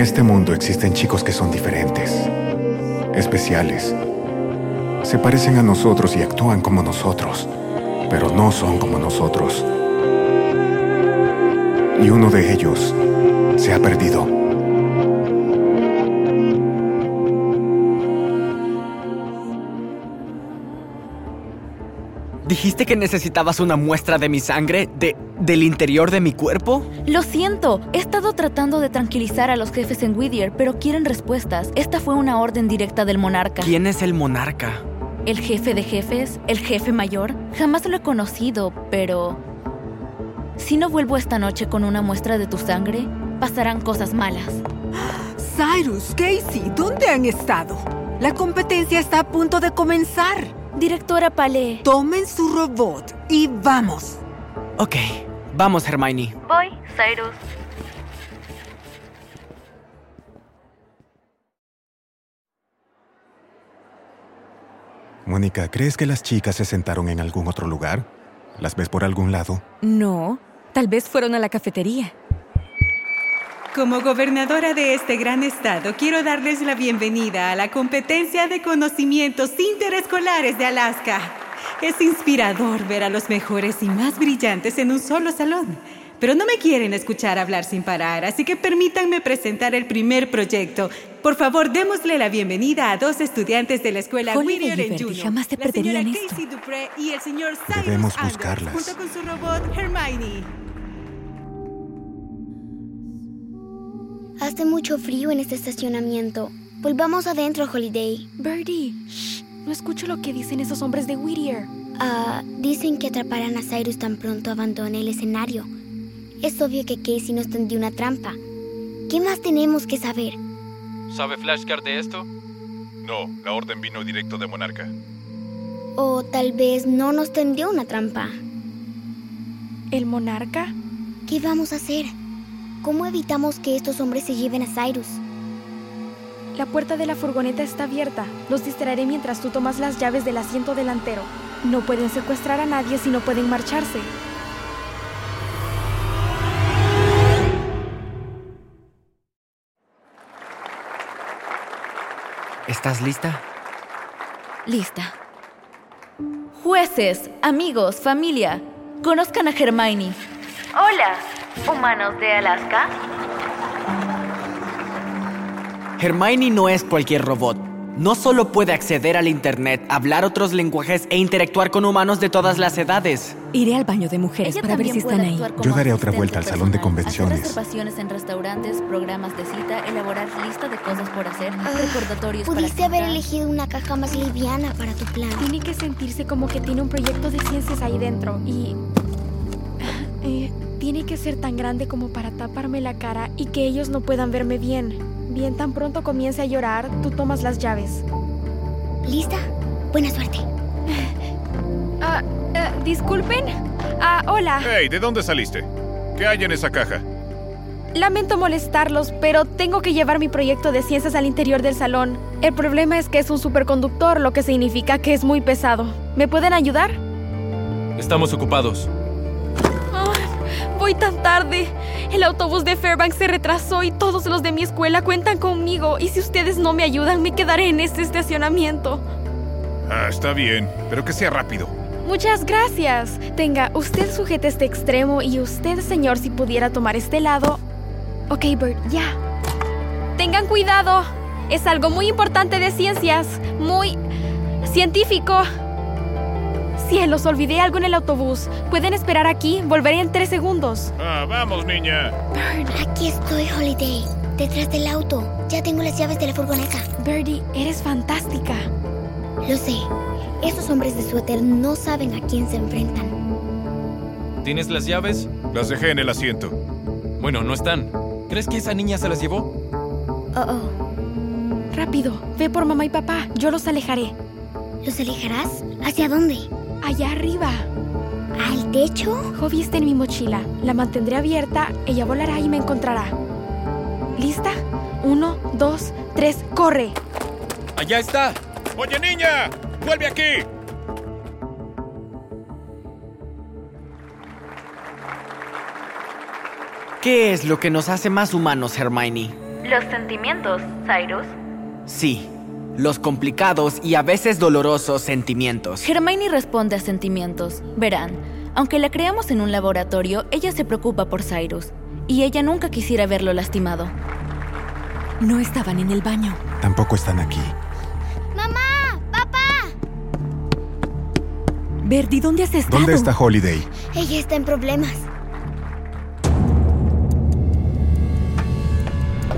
este mundo existen chicos que son diferentes, especiales. Se parecen a nosotros y actúan como nosotros, pero no son como nosotros. Y uno de ellos se ha perdido. ¿Dijiste que necesitabas una muestra de mi sangre? ¿De, ¿Del interior de mi cuerpo? Lo siento, he estado tratando de tranquilizar a los jefes en Whittier, pero quieren respuestas. Esta fue una orden directa del monarca. ¿Quién es el monarca? ¿El jefe de jefes? ¿El jefe mayor? Jamás lo he conocido, pero... Si no vuelvo esta noche con una muestra de tu sangre, pasarán cosas malas. Cyrus, Casey, ¿dónde han estado? La competencia está a punto de comenzar. Directora Palé. Tomen su robot y vamos. Ok, vamos, Hermione. Voy, Cyrus. Mónica, ¿crees que las chicas se sentaron en algún otro lugar? ¿Las ves por algún lado? No, tal vez fueron a la cafetería. Como gobernadora de este gran estado, quiero darles la bienvenida a la competencia de conocimientos interescolares de Alaska. Es inspirador ver a los mejores y más brillantes en un solo salón. Pero no me quieren escuchar hablar sin parar, así que permítanme presentar el primer proyecto. Por favor, démosle la bienvenida a dos estudiantes de la escuela Whittier en Juno. jamás te la señora Casey Dupré y el señor Cyrus Debemos buscarlas. junto con su robot Hermione. Hace mucho frío en este estacionamiento. Volvamos adentro, Holiday. Birdie, shh, no escucho lo que dicen esos hombres de Whittier. Ah, dicen que atraparán a Cyrus tan pronto abandone el escenario. Es obvio que Casey nos tendió una trampa. ¿Qué más tenemos que saber? ¿Sabe Flashcard de esto? No, la orden vino directo de Monarca. O tal vez no nos tendió una trampa. ¿El monarca? ¿Qué vamos a hacer? ¿Cómo evitamos que estos hombres se lleven a Cyrus? La puerta de la furgoneta está abierta. Los distraeré mientras tú tomas las llaves del asiento delantero. No pueden secuestrar a nadie si no pueden marcharse. ¿Estás lista? Lista. Jueces, amigos, familia, conozcan a Hermione. Hola, humanos de Alaska? Hermione no es cualquier robot. No solo puede acceder al Internet, hablar otros lenguajes e interactuar con humanos de todas las edades. Iré al baño de mujeres para ver si están ahí. Yo daré otra vuelta al salón de convenciones. reservaciones en restaurantes, programas de cita, elaborar lista de cosas por hacer, ah, recordatorios Pudiste haber elegido una caja más liviana para tu plan. Tiene que sentirse como que tiene un proyecto de ciencias ahí dentro y... Eh, tiene que ser tan grande como para taparme la cara y que ellos no puedan verme bien. Bien, tan pronto comience a llorar, tú tomas las llaves. ¿Lista? Buena suerte. Ah, eh, disculpen. Ah, hola. Hey, ¿de dónde saliste? ¿Qué hay en esa caja? Lamento molestarlos, pero tengo que llevar mi proyecto de ciencias al interior del salón. El problema es que es un superconductor, lo que significa que es muy pesado. ¿Me pueden ayudar? Estamos ocupados voy tan tarde. El autobús de Fairbanks se retrasó y todos los de mi escuela cuentan conmigo. Y si ustedes no me ayudan, me quedaré en este estacionamiento. Ah, está bien, pero que sea rápido. Muchas gracias. Tenga, usted sujete este extremo y usted, señor, si pudiera tomar este lado. Ok, Bert, ya. Tengan cuidado. Es algo muy importante de ciencias. Muy científico. Cielos, olvidé algo en el autobús. ¿Pueden esperar aquí? Volveré en tres segundos. Ah, vamos, niña. Aquí estoy, Holiday. Detrás del auto. Ya tengo las llaves de la furgoneta. Birdie, eres fantástica. Lo sé. Esos hombres de suéter no saben a quién se enfrentan. ¿Tienes las llaves? Las dejé en el asiento. Bueno, no están. ¿Crees que esa niña se las llevó? Oh, oh. Rápido, ve por mamá y papá. Yo los alejaré. ¿Los alejarás? ¿Hacia dónde? Allá arriba. ¿Al techo? Hobby está en mi mochila. La mantendré abierta, ella volará y me encontrará. ¿Lista? Uno, dos, tres, corre. Allá está. Oye, niña, vuelve aquí. ¿Qué es lo que nos hace más humanos, Hermione? Los sentimientos, Cyrus. Sí, los complicados y a veces dolorosos sentimientos. Hermione responde a sentimientos. Verán, aunque la creamos en un laboratorio, ella se preocupa por Cyrus. Y ella nunca quisiera verlo lastimado. No estaban en el baño. Tampoco están aquí. ¡Mamá! ¡Papá! Verdi, ¿dónde has estado? ¿Dónde está Holiday? Ella está en problemas.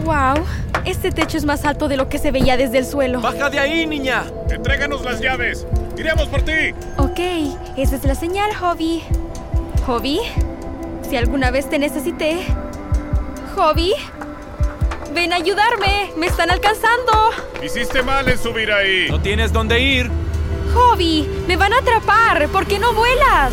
¡Wow! Este techo es más alto de lo que se veía desde el suelo. ¡Baja de ahí, niña! ¡Entréganos las llaves! ¡Iremos por ti! Ok, esa es la señal, Hobby. ¿Hobby? Si alguna vez te necesité. ¿Hobby? ¡Ven a ayudarme! ¡Me están alcanzando! Hiciste mal en subir ahí. No tienes dónde ir. ¡Hobby! ¡Me van a atrapar! ¿Por qué no vuelas?